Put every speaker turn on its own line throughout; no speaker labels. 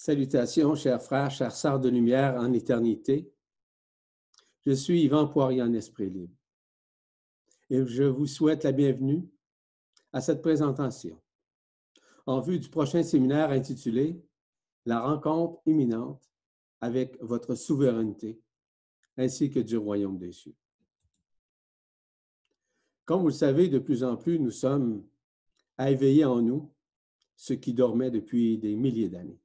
Salutations, chers frères, chers sœurs de lumière en éternité. Je suis Yvan Poirier en Esprit Libre et je vous souhaite la bienvenue à cette présentation en vue du prochain séminaire intitulé La rencontre imminente avec votre souveraineté ainsi que du royaume des cieux. Comme vous le savez, de plus en plus, nous sommes à éveiller en nous ce qui dormait depuis des milliers d'années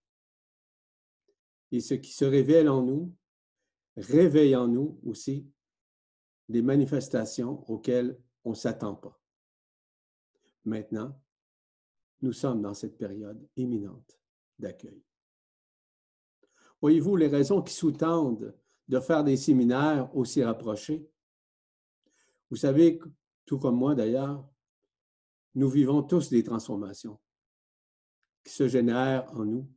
et ce qui se révèle en nous réveille en nous aussi des manifestations auxquelles on ne s'attend pas. Maintenant, nous sommes dans cette période imminente d'accueil. Voyez-vous les raisons qui sous-tendent de faire des séminaires aussi rapprochés? Vous savez, tout comme moi d'ailleurs, nous vivons tous des transformations qui se génèrent en nous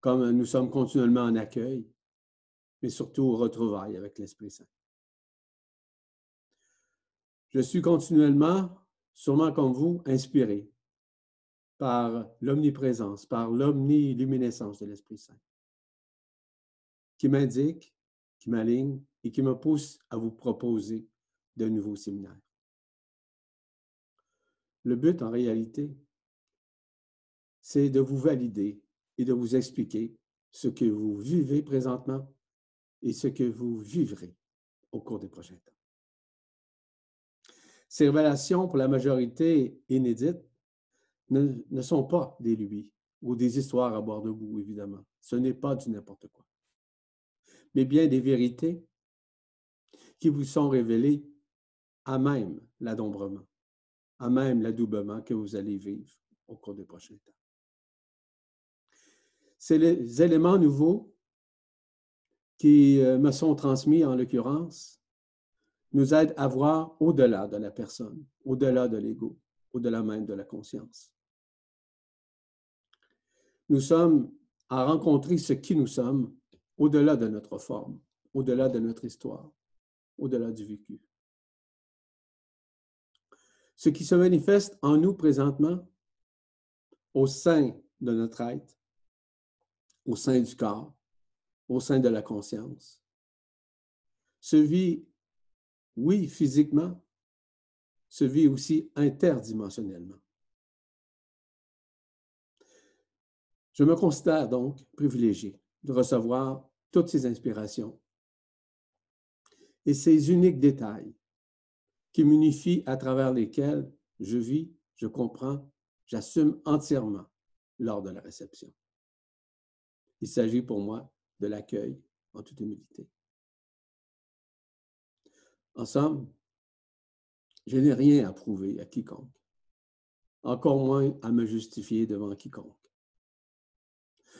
comme nous sommes continuellement en accueil, mais surtout au retrouvailles avec l'Esprit Saint. Je suis continuellement, sûrement comme vous, inspiré par l'omniprésence, par l'omniluminescence de l'Esprit Saint, qui m'indique, qui m'aligne et qui me pousse à vous proposer de nouveaux séminaires. Le but, en réalité, c'est de vous valider et de vous expliquer ce que vous vivez présentement et ce que vous vivrez au cours des prochains temps. Ces révélations, pour la majorité inédites, ne, sont pas des lubies ou des histoires à boire debout, évidemment. Ce n'est pas du n'importe quoi. Mais bien des vérités qui vous sont révélées à même l'adombrement, à même l'adoubement que vous allez vivre au cours des prochains temps. C'est les éléments nouveaux qui euh, me sont transmis, en l'occurrence, nous aident à voir au-delà de la personne, au-delà de l'ego, au-delà même de la conscience. Nous sommes à rencontrer ce qui nous sommes au-delà de notre forme, au-delà de notre histoire, au-delà du vécu. Ce qui se manifeste en nous présentement, au sein de notre être, au sein du corps, au sein de la conscience, se vit, oui, physiquement, se vit aussi interdimensionnellement. Je me considère donc privilégié de recevoir toutes ces inspirations et ces uniques détails qui m'unifient à travers lesquels je vis, je comprends, j'assume entièrement lors de la réception. Il s'agit pour moi de l'accueil en toute humilité. En somme, je n'ai rien à prouver à quiconque, encore moins à me justifier devant quiconque.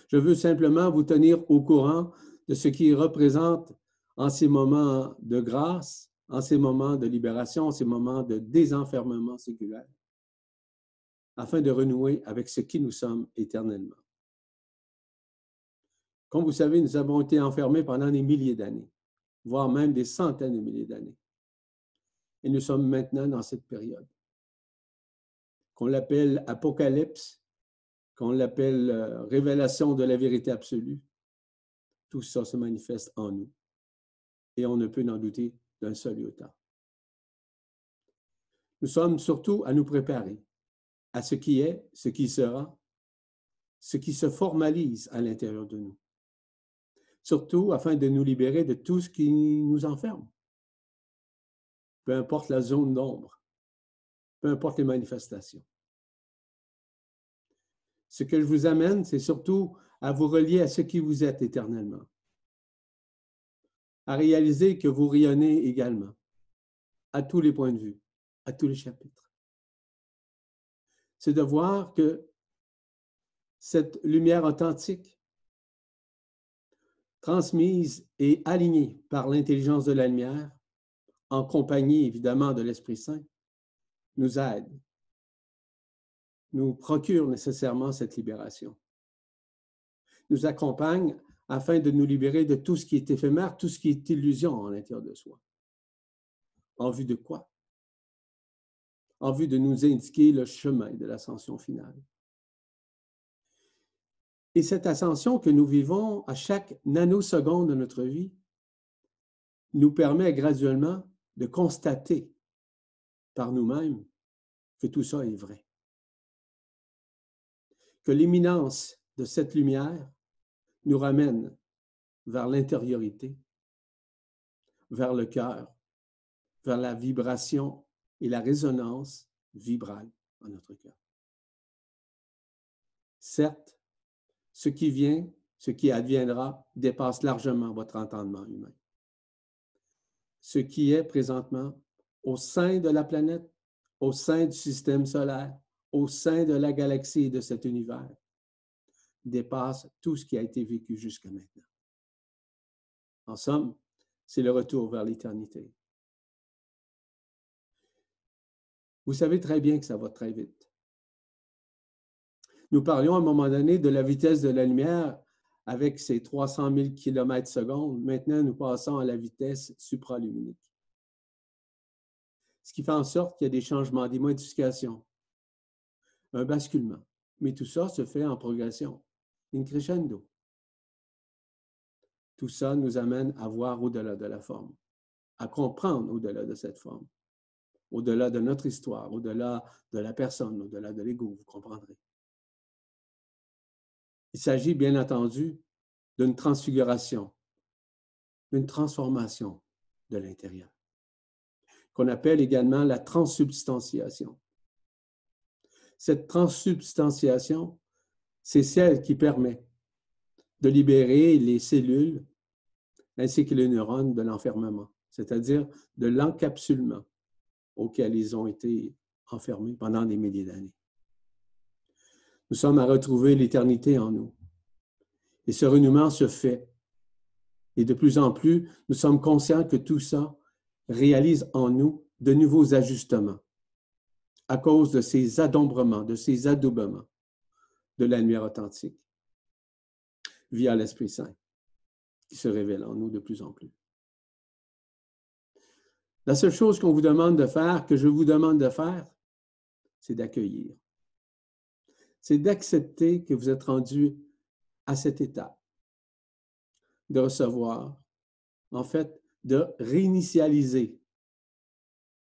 Je veux simplement vous tenir au courant de ce qui représente en ces moments de grâce, en ces moments de libération, en ces moments de désenfermement séculaire, afin de renouer avec ce qui nous sommes éternellement. Comme vous savez, nous avons été enfermés pendant des milliers d'années, voire même des centaines de milliers d'années. Et nous sommes maintenant dans cette période qu'on l'appelle apocalypse, qu'on l'appelle euh, révélation de la vérité absolue. Tout ça se manifeste en nous. Et on ne peut n'en douter d'un seul iota. Nous sommes surtout à nous préparer à ce qui est, ce qui sera, ce qui se formalise à l'intérieur de nous surtout afin de nous libérer de tout ce qui nous enferme. Peu importe la zone d'ombre, peu importe les manifestations. Ce que je vous amène, c'est surtout à vous relier à ce qui vous êtes éternellement, à réaliser que vous rayonnez également, à tous les points de vue, à tous les chapitres. C'est de voir que cette lumière authentique transmise et alignée par l'intelligence de la lumière, en compagnie évidemment de l'Esprit Saint, nous aide, nous procure nécessairement cette libération, nous accompagne afin de nous libérer de tout ce qui est éphémère, tout ce qui est illusion à l'intérieur de soi. En vue de quoi? En vue de nous indiquer le chemin de l'ascension finale. Et cette ascension que nous vivons à chaque nanoseconde de notre vie nous permet graduellement de constater par nous-mêmes que tout ça est vrai. Que l'imminence de cette lumière nous ramène vers l'intériorité, vers le cœur, vers la vibration et la résonance vibrale en notre cœur. Certes, ce qui vient, ce qui adviendra, dépasse largement votre entendement humain. Ce qui est présentement au sein de la planète, au sein du système solaire, au sein de la galaxie et de cet univers, dépasse tout ce qui a été vécu jusqu'à maintenant. En somme, c'est le retour vers l'éternité. Vous savez très bien que ça va très vite. Nous parlions à un moment donné de la vitesse de la lumière avec ses 300 000 km secondes. Maintenant, nous passons à la vitesse supraluminique. Ce qui fait en sorte qu'il y a des changements, des modifications, un basculement. Mais tout ça se fait en progression, in crescendo. Tout ça nous amène à voir au-delà de la forme, à comprendre au-delà de cette forme, au-delà de notre histoire, au-delà de la personne, au-delà de l'ego, vous comprendrez. Il s'agit bien entendu d'une transfiguration, d'une transformation de l'intérieur, qu'on appelle également la transsubstantiation. Cette transsubstantiation, c'est celle qui permet de libérer les cellules ainsi que les neurones de l'enfermement, c'est-à-dire de l'encapsulement auquel ils ont été enfermés pendant des milliers d'années. Nous sommes à retrouver l'éternité en nous. Et ce renouement se fait. Et de plus en plus, nous sommes conscients que tout ça réalise en nous de nouveaux ajustements à cause de ces adombrements, de ces adoubements de la lumière authentique via l'Esprit Saint qui se révèle en nous de plus en plus. La seule chose qu'on vous demande de faire, que je vous demande de faire, c'est d'accueillir c'est d'accepter que vous êtes rendu à cet état, de recevoir, en fait, de réinitialiser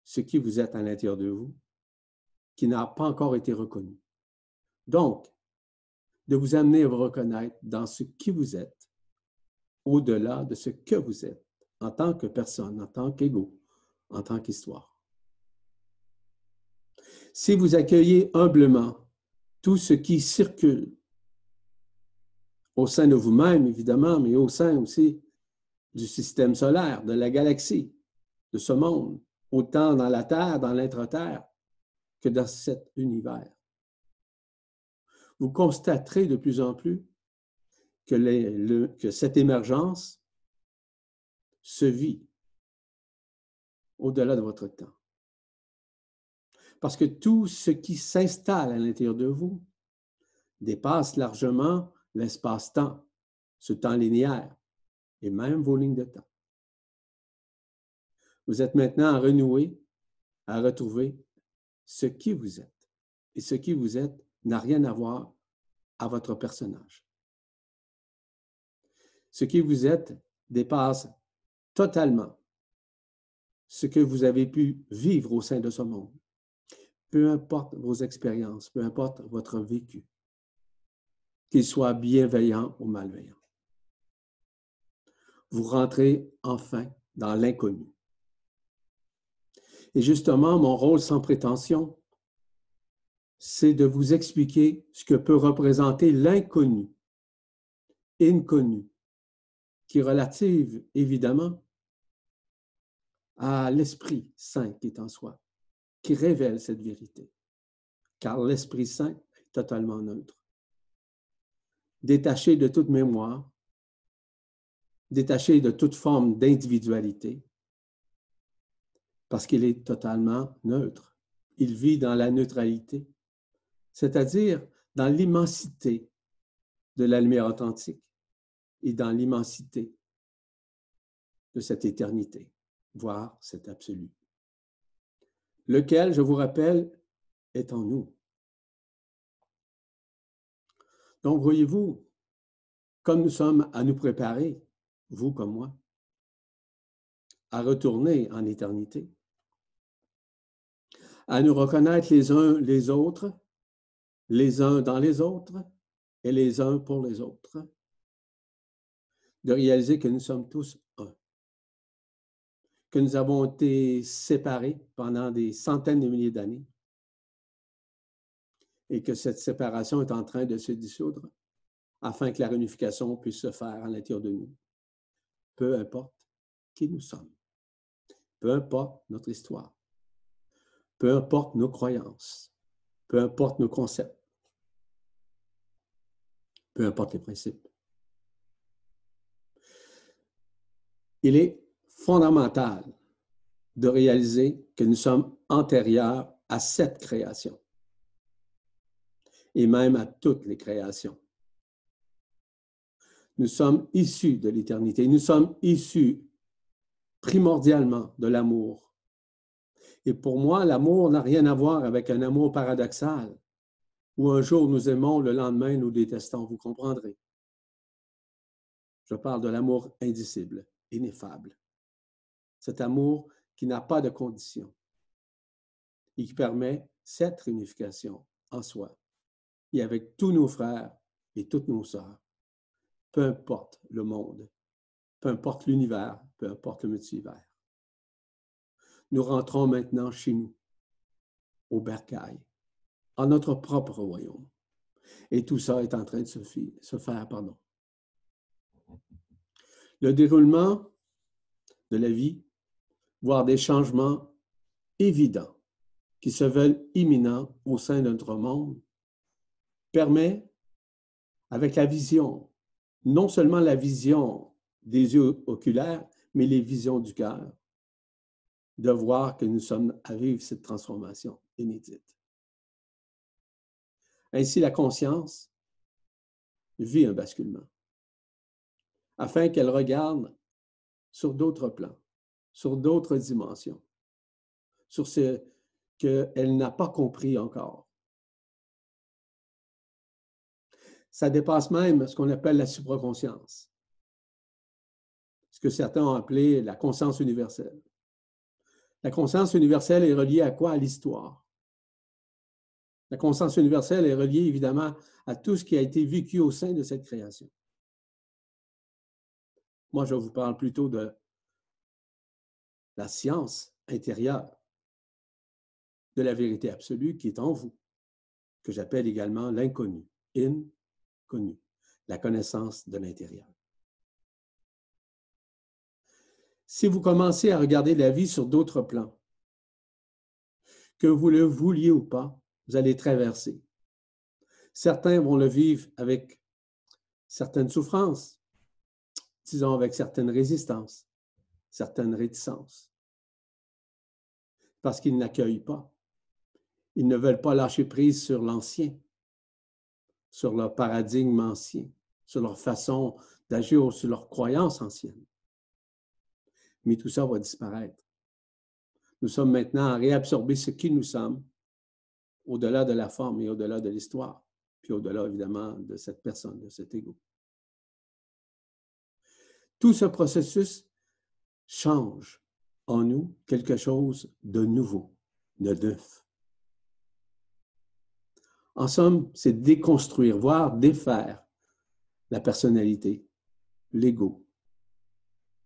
ce qui vous êtes à l'intérieur de vous, qui n'a pas encore été reconnu. Donc, de vous amener à vous reconnaître dans ce qui vous êtes, au-delà de ce que vous êtes, en tant que personne, en tant qu'ego, en tant qu'histoire. Si vous accueillez humblement tout ce qui circule au sein de vous-même, évidemment, mais au sein aussi du système solaire, de la galaxie, de ce monde, autant dans la Terre, dans l'intra-terre, que dans cet univers. Vous constaterez de plus en plus que, que cette émergence se vit au-delà de votre temps. Parce que tout ce qui s'installe à l'intérieur de vous dépasse largement l'espace-temps, ce temps linéaire, et même vos lignes de temps. Vous êtes maintenant à renouer, à retrouver ce qui vous êtes. Et ce qui vous êtes n'a rien à voir à votre personnage. Ce qui vous êtes dépasse totalement ce que vous avez pu vivre au sein de ce monde peu importe vos expériences, peu importe votre vécu, qu'il soit bienveillant ou malveillant. Vous rentrez enfin dans l'inconnu. Et justement, mon rôle sans prétention, c'est de vous expliquer ce que peut représenter l'inconnu, inconnu, qui est relative évidemment à l'Esprit Saint qui est en soi qui révèle cette vérité, car l'Esprit Saint est totalement neutre. Détaché de toute mémoire, détaché de toute forme d'individualité, parce qu'il est totalement neutre. Il vit dans la neutralité, c'est-à-dire dans l'immensité de la lumière authentique et dans l'immensité de cette éternité, voire cet absolu lequel, je vous rappelle, est en nous. Donc, voyez-vous, comme nous sommes à nous préparer, vous comme moi, à retourner en éternité, à nous reconnaître les uns les autres, les uns dans les autres et les uns pour les autres, de réaliser que nous sommes tous que nous avons été séparés pendant des centaines de milliers d'années. Et que cette séparation est en train de se dissoudre afin que la réunification puisse se faire à l'intérieur de nous. Peu importe qui nous sommes, peu importe notre histoire, peu importe nos croyances, peu importe nos concepts, peu importe les principes. Il est fondamental de réaliser que nous sommes antérieurs à cette création et même à toutes les créations. Nous sommes issus de l'éternité. Nous sommes issus primordialement de l'amour. Et pour moi, l'amour n'a rien à voir avec un amour paradoxal, où un jour nous aimons, le lendemain nous détestons, vous comprendrez. Je parle de l'amour indicible, ineffable. Cet amour qui n'a pas de condition et qui permet cette réunification en soi et avec tous nos frères et toutes nos sœurs peu importe le monde, peu importe l'univers, peu importe le multivers. Nous rentrons maintenant chez nous, au bercail, en notre propre royaume. Et tout ça est en train de se, se faire. Le déroulement de la vie, voire des changements évidents qui se veulent imminents au sein de notre monde, permet, avec la vision non seulement la vision des yeux oculaires, mais les visions du cœur, de voir que nous sommes à vivre cette transformation inédite. Ainsi, la conscience vit un basculement, afin qu'elle regarde sur d'autres plans, sur d'autres dimensions, sur ce qu'elle n'a pas compris encore, ça dépasse même ce qu'on appelle la supraconscience, ce que certains ont appelé la conscience universelle. La conscience universelle est reliée à quoi? À l'histoire. La conscience universelle est reliée évidemment à tout ce qui a été vécu au sein de cette création. Moi, je vous parle plutôt de la science intérieure, de la vérité absolue qui est en vous, que j'appelle également l'inconnu, in connu, la connaissance de l'intérieur. Si vous commencez à regarder la vie sur d'autres plans, que vous le vouliez ou pas, vous allez traverser. Certains vont le vivre avec certaines souffrances, disons avec certaines résistances, certaines réticences, parce qu'ils n'accueillent pas. Ils ne veulent pas lâcher prise sur l'ancien sur leur paradigme ancien, sur leur façon d'agir, sur leurs croyances anciennes. Mais tout ça va disparaître. Nous sommes maintenant à réabsorber ce qui nous sommes, au-delà de la forme et au-delà de l'histoire, puis au-delà évidemment de cette personne, de cet ego. Tout ce processus change en nous quelque chose de nouveau, de neuf. En somme, c'est déconstruire, voire défaire la personnalité, l'ego,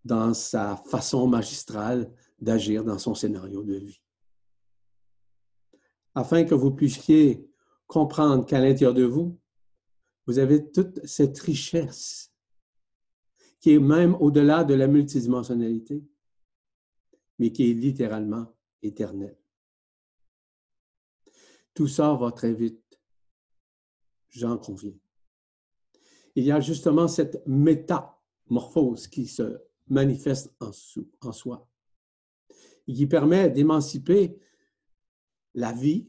dans sa façon magistrale d'agir dans son scénario de vie. Afin que vous puissiez comprendre qu'à l'intérieur de vous, vous avez toute cette richesse qui est même au-delà de la multidimensionnalité, mais qui est littéralement éternelle. Tout ça va très vite j'en conviens. Il y a justement cette métamorphose qui se manifeste en, en soi et qui permet d'émanciper la vie,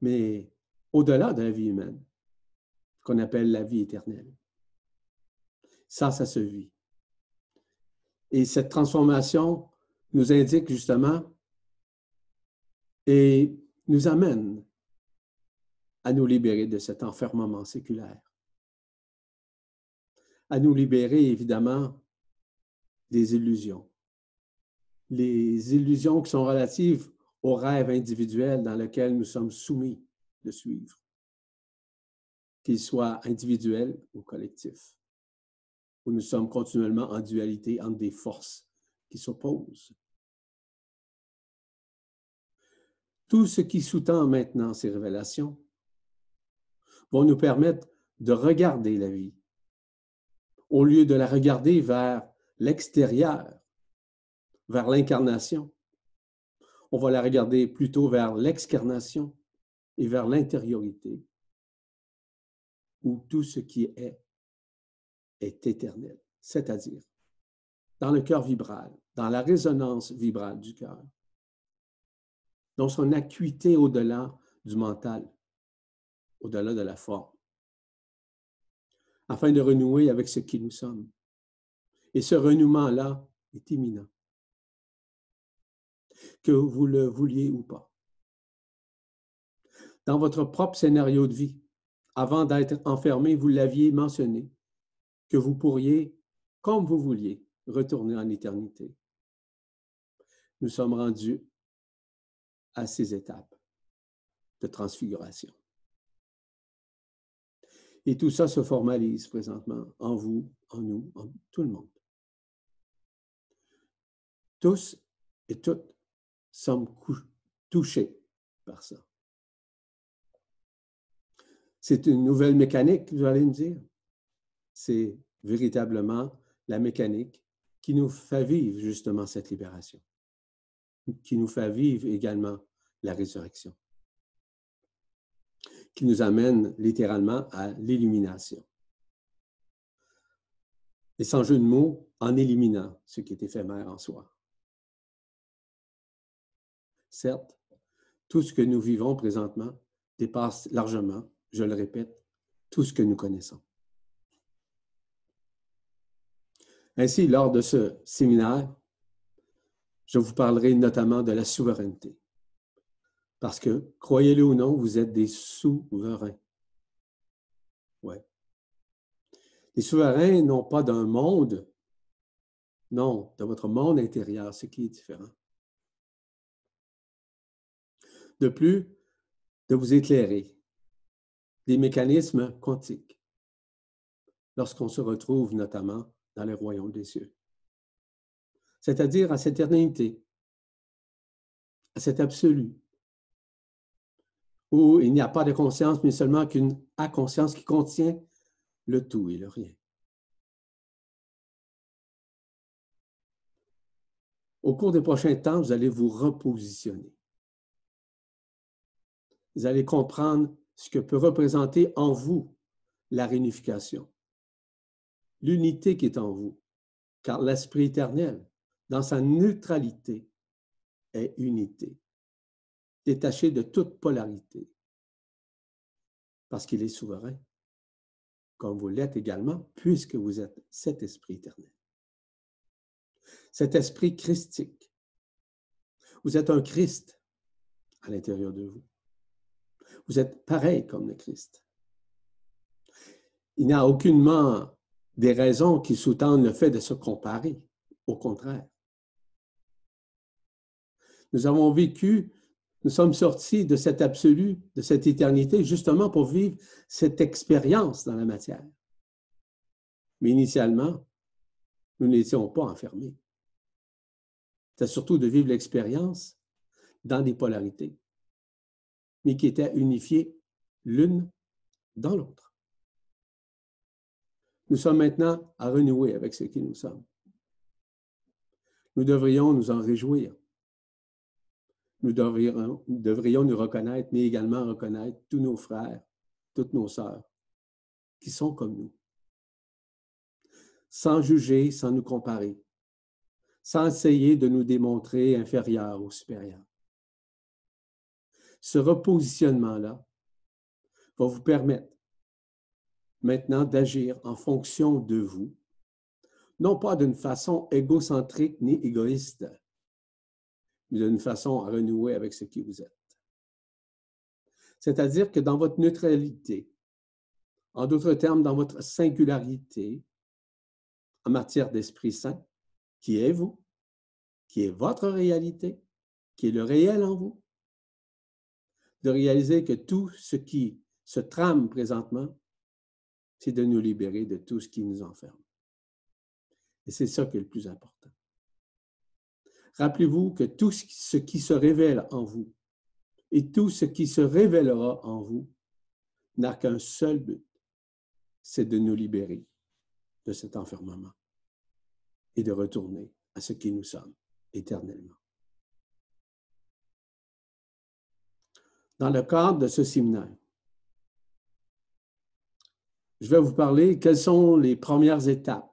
mais au-delà de la vie humaine, qu'on appelle la vie éternelle. Ça, ça se vit. Et cette transformation nous indique justement et nous amène à nous libérer de cet enfermement séculaire. à nous libérer, évidemment, des illusions. Les illusions qui sont relatives au rêve individuel dans lequel nous sommes soumis de suivre, qu'il soit individuel ou collectif, où nous sommes continuellement en dualité entre des forces qui s'opposent. Tout ce qui sous-tend maintenant ces révélations vont nous permettre de regarder la vie au lieu de la regarder vers l'extérieur, vers l'incarnation. On va la regarder plutôt vers l'excarnation et vers l'intériorité, où tout ce qui est est éternel, c'est-à-dire dans le cœur vibral, dans la résonance vibrale du cœur, dans son acuité au-delà du mental, au-delà de la forme, afin de renouer avec ce qui nous sommes. Et ce renouement-là est imminent, que vous le vouliez ou pas. Dans votre propre scénario de vie, avant d'être enfermé, vous l'aviez mentionné, que vous pourriez, comme vous vouliez, retourner en éternité. Nous sommes rendus à ces étapes de transfiguration. Et tout ça se formalise présentement en vous, en nous, en tout le monde. Tous et toutes sommes touchés par ça. C'est une nouvelle mécanique, vous allez me dire? C'est véritablement la mécanique qui nous fait vivre justement cette libération, qui nous fait vivre également la résurrection, qui nous amène littéralement à l'illumination. Et sans jeu de mots, en éliminant ce qui est éphémère en soi. Certes, tout ce que nous vivons présentement dépasse largement, je le répète, tout ce que nous connaissons. Ainsi, lors de ce séminaire, je vous parlerai notamment de la souveraineté. Parce que, croyez-le ou non, vous êtes des souverains. Ouais. Les souverains n'ont pas d'un monde, non, de votre monde intérieur, ce qui est différent. De plus, de vous éclairer des mécanismes quantiques lorsqu'on se retrouve notamment dans le royaume des cieux. C'est-à-dire à cette éternité, à cet absolu, où il n'y a pas de conscience, mais seulement qu'une inconscience qui contient le tout et le rien. Au cours des prochains temps, vous allez vous repositionner vous allez comprendre ce que peut représenter en vous la réunification, l'unité qui est en vous, car l'Esprit éternel, dans sa neutralité, est unité, détaché de toute polarité, parce qu'il est souverain, comme vous l'êtes également, puisque vous êtes cet Esprit éternel. Cet Esprit christique. Vous êtes un Christ à l'intérieur de vous. Vous êtes pareil comme le Christ. Il n'y a aucunement des raisons qui sous-tendent le fait de se comparer. Au contraire. Nous avons vécu, nous sommes sortis de cet absolu, de cette éternité, justement pour vivre cette expérience dans la matière. Mais initialement, nous n'étions pas enfermés. C'est surtout de vivre l'expérience dans des polarités mais qui étaient unifiées l'une dans l'autre. Nous sommes maintenant à renouer avec ce qui nous sommes. Nous devrions nous en réjouir. Nous devrions, nous devrions nous reconnaître, mais également reconnaître tous nos frères, toutes nos sœurs qui sont comme nous. Sans juger, sans nous comparer, sans essayer de nous démontrer inférieurs ou supérieurs ce repositionnement-là va vous permettre maintenant d'agir en fonction de vous, non pas d'une façon égocentrique ni égoïste, mais d'une façon à renouer avec ce qui vous êtes. C'est-à-dire que dans votre neutralité, en d'autres termes, dans votre singularité, en matière d'Esprit Saint, qui est vous, qui est votre réalité, qui est le réel en vous, de réaliser que tout ce qui se trame présentement, c'est de nous libérer de tout ce qui nous enferme. Et c'est ça qui est le plus important. Rappelez-vous que tout ce qui se révèle en vous et tout ce qui se révélera en vous n'a qu'un seul but, c'est de nous libérer de cet enfermement et de retourner à ce qui nous sommes éternellement. Dans le cadre de ce séminaire, je vais vous parler quelles sont les premières étapes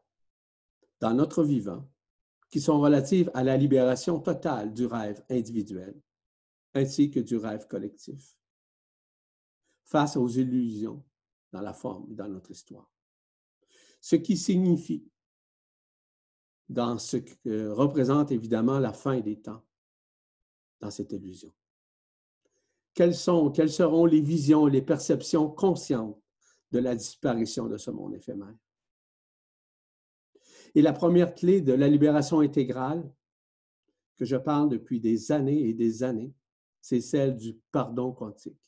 dans notre vivant qui sont relatives à la libération totale du rêve individuel ainsi que du rêve collectif face aux illusions dans la forme et dans notre histoire. Ce qui signifie dans ce que représente évidemment la fin des temps dans cette illusion. Quelles, sont, quelles seront les visions, les perceptions conscientes de la disparition de ce monde éphémère? Et la première clé de la libération intégrale, que je parle depuis des années et des années, c'est celle du pardon quantique.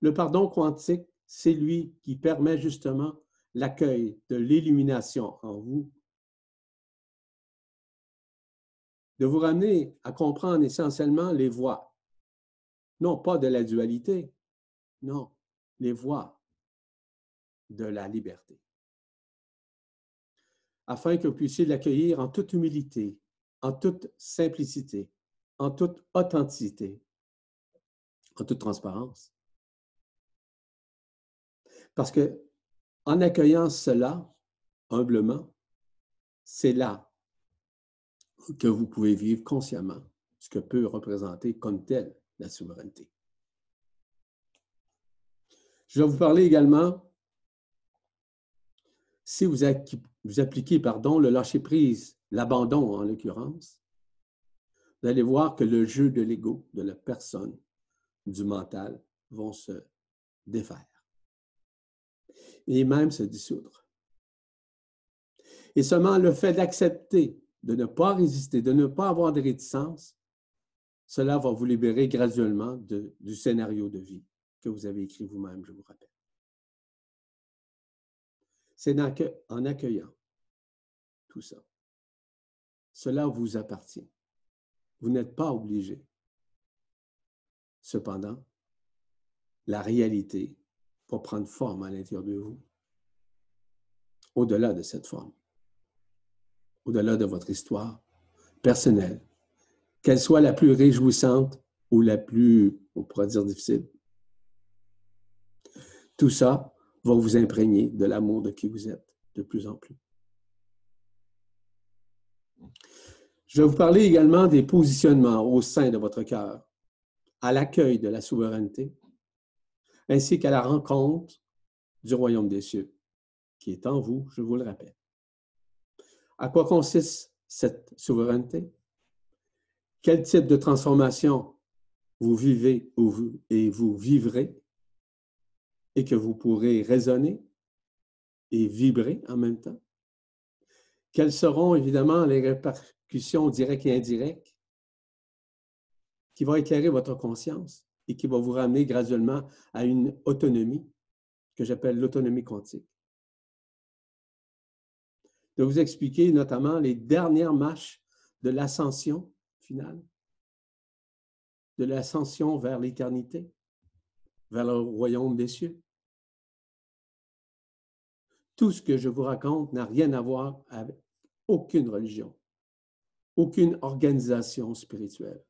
Le pardon quantique, c'est lui qui permet justement l'accueil de l'illumination en vous, de vous ramener à comprendre essentiellement les voies, non pas de la dualité, non, les voies de la liberté, afin que vous puissiez l'accueillir en toute humilité, en toute simplicité, en toute authenticité, en toute transparence. Parce que en accueillant cela humblement, c'est là que vous pouvez vivre consciemment ce que peut représenter comme tel la souveraineté. Je vais vous parler également, si vous, appliquez le lâcher-prise, l'abandon en l'occurrence, vous allez voir que le jeu de l'ego, de la personne, du mental, vont se défaire et même se dissoudre. Et seulement le fait d'accepter, de ne pas résister, de ne pas avoir de réticence, cela va vous libérer graduellement du scénario de vie que vous avez écrit vous-même, je vous rappelle. C'est en accueillant tout ça. Cela vous appartient. Vous n'êtes pas obligé. Cependant, la réalité va prendre forme à l'intérieur de vous, au-delà de cette forme, au-delà de votre histoire personnelle, qu'elle soit la plus réjouissante ou la plus, on pourrait dire, difficile. Tout ça va vous imprégner de l'amour de qui vous êtes de plus en plus. Je vais vous parler également des positionnements au sein de votre cœur, à l'accueil de la souveraineté, ainsi qu'à la rencontre du royaume des cieux, qui est en vous, je vous le rappelle. À quoi consiste cette souveraineté? Quel type de transformation vous vivez et vous vivrez et que vous pourrez raisonner et vibrer en même temps? Quelles seront évidemment les répercussions directe et indirecte, qui va éclairer votre conscience et qui va vous ramener graduellement à une autonomie que j'appelle l'autonomie quantique? De vous expliquer notamment les dernières marches de l'ascension finale, de l'ascension vers l'éternité, vers le royaume des cieux. Tout ce que je vous raconte n'a rien à voir avec aucune religion aucune organisation spirituelle.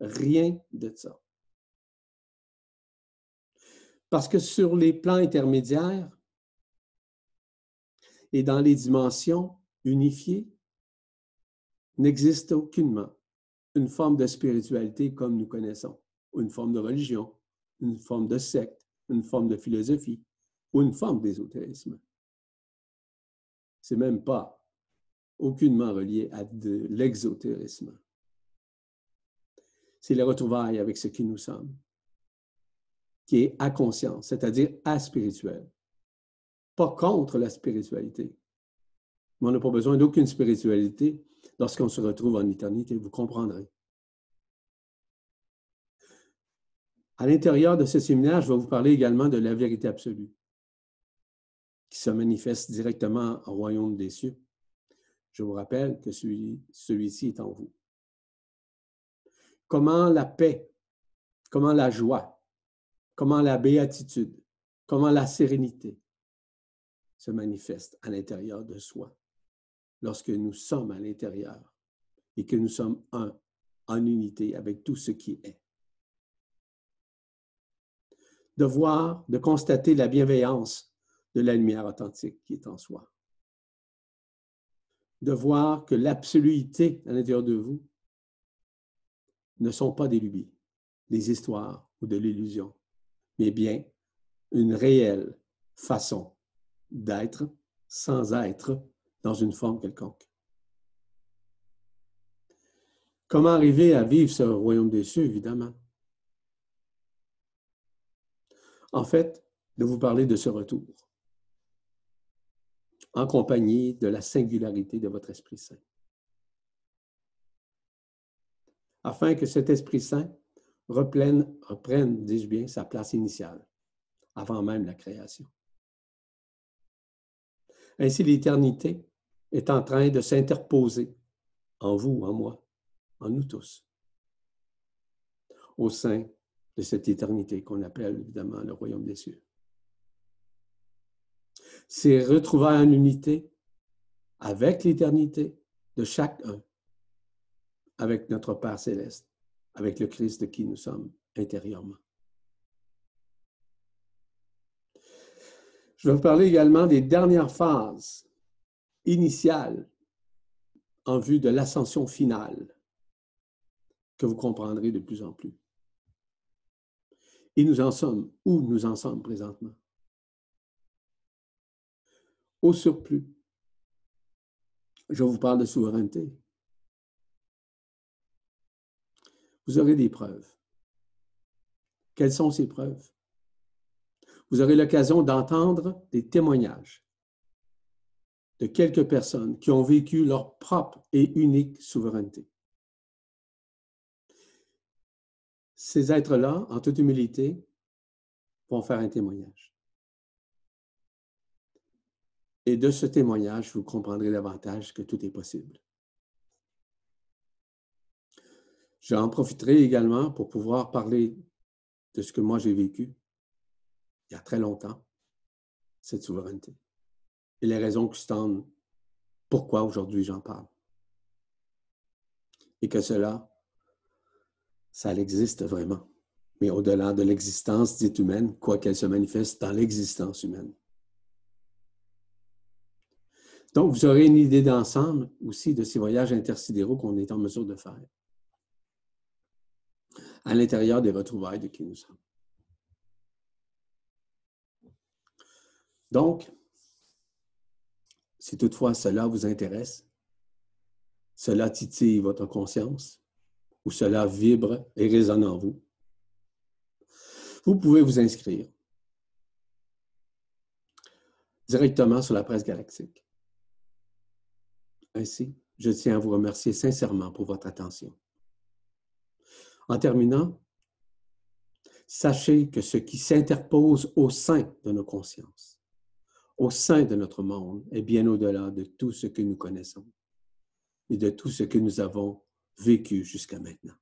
Rien de ça. Parce que sur les plans intermédiaires et dans les dimensions unifiées, n'existe aucunement une forme de spiritualité comme nous connaissons, ou une forme de religion, une forme de secte, une forme de philosophie, ou une forme d'ésotérisme. C'est même pas aucunement relié à de l'exotérisme. C'est le retrouvailles avec ce qui nous sommes, qui est à conscience, c'est-à-dire à spirituel. Pas contre la spiritualité, mais on n'a pas besoin d'aucune spiritualité lorsqu'on se retrouve en éternité, vous comprendrez. À l'intérieur de ce séminaire, je vais vous parler également de la vérité absolue, qui se manifeste directement au royaume des cieux. Je vous rappelle que celui-ci est en vous. Comment la paix, comment la joie, comment la béatitude, comment la sérénité se manifestent à l'intérieur de soi lorsque nous sommes à l'intérieur et que nous sommes un, en unité avec tout ce qui est. De voir, de constater la bienveillance de la lumière authentique qui est en soi. De voir que l'absoluité à l'intérieur de vous ne sont pas des lubies, des histoires ou de l'illusion, mais bien une réelle façon d'être sans être dans une forme quelconque. Comment arriver à vivre ce royaume des cieux, évidemment? En fait, de vous parler de ce retour, en compagnie de la singularité de votre Esprit Saint. Afin que cet Esprit Saint reprenne, reprenne dis-je bien, sa place initiale, avant même la création. Ainsi, l'éternité est en train de s'interposer en vous, en moi, en nous tous, au sein de cette éternité qu'on appelle évidemment le royaume des cieux. C'est retrouver en unité avec l'éternité de chacun, avec notre Père céleste, avec le Christ de qui nous sommes intérieurement. Je vais vous parler également des dernières phases initiales en vue de l'ascension finale que vous comprendrez de plus en plus. Et nous en sommes, où nous en sommes présentement? Au surplus, je vous parle de souveraineté. Vous aurez des preuves. Quelles sont ces preuves? Vous aurez l'occasion d'entendre des témoignages de quelques personnes qui ont vécu leur propre et unique souveraineté. Ces êtres-là, en toute humilité, vont faire un témoignage. Et de ce témoignage, vous comprendrez davantage que tout est possible. J'en profiterai également pour pouvoir parler de ce que moi j'ai vécu il y a très longtemps, cette souveraineté et les raisons qui tendent pourquoi aujourd'hui j'en parle. Et que cela, ça existe vraiment, mais au-delà de l'existence dite humaine, quoi qu'elle se manifeste dans l'existence humaine. Donc, vous aurez une idée d'ensemble aussi de ces voyages intersidéraux qu'on est en mesure de faire à l'intérieur des retrouvailles de qui nous sommes. Donc, si toutefois cela vous intéresse, cela titille votre conscience ou cela vibre et résonne en vous, vous pouvez vous inscrire directement sur la presse galactique. Ainsi, je tiens à vous remercier sincèrement pour votre attention. En terminant, sachez que ce qui s'interpose au sein de nos consciences au sein de notre monde est bien au-delà de tout ce que nous connaissons et de tout ce que nous avons vécu jusqu'à maintenant.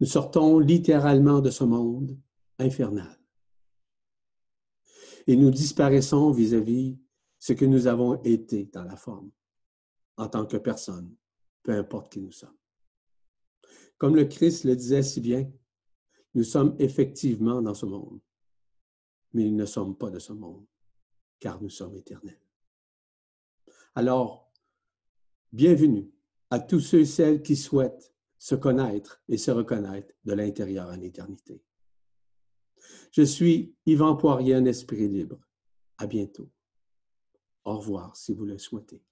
Nous sortons littéralement de ce monde infernal et nous disparaissons vis-à-vis ce que nous avons été dans la forme, en tant que personne, peu importe qui nous sommes. Comme le Christ le disait si bien, nous sommes effectivement dans ce monde, mais nous ne sommes pas de ce monde car nous sommes éternels. Alors, bienvenue à tous ceux et celles qui souhaitent se connaître et se reconnaître de l'intérieur en éternité. Je suis Yvan Poirier, un esprit libre. À bientôt. Au revoir si vous le souhaitez.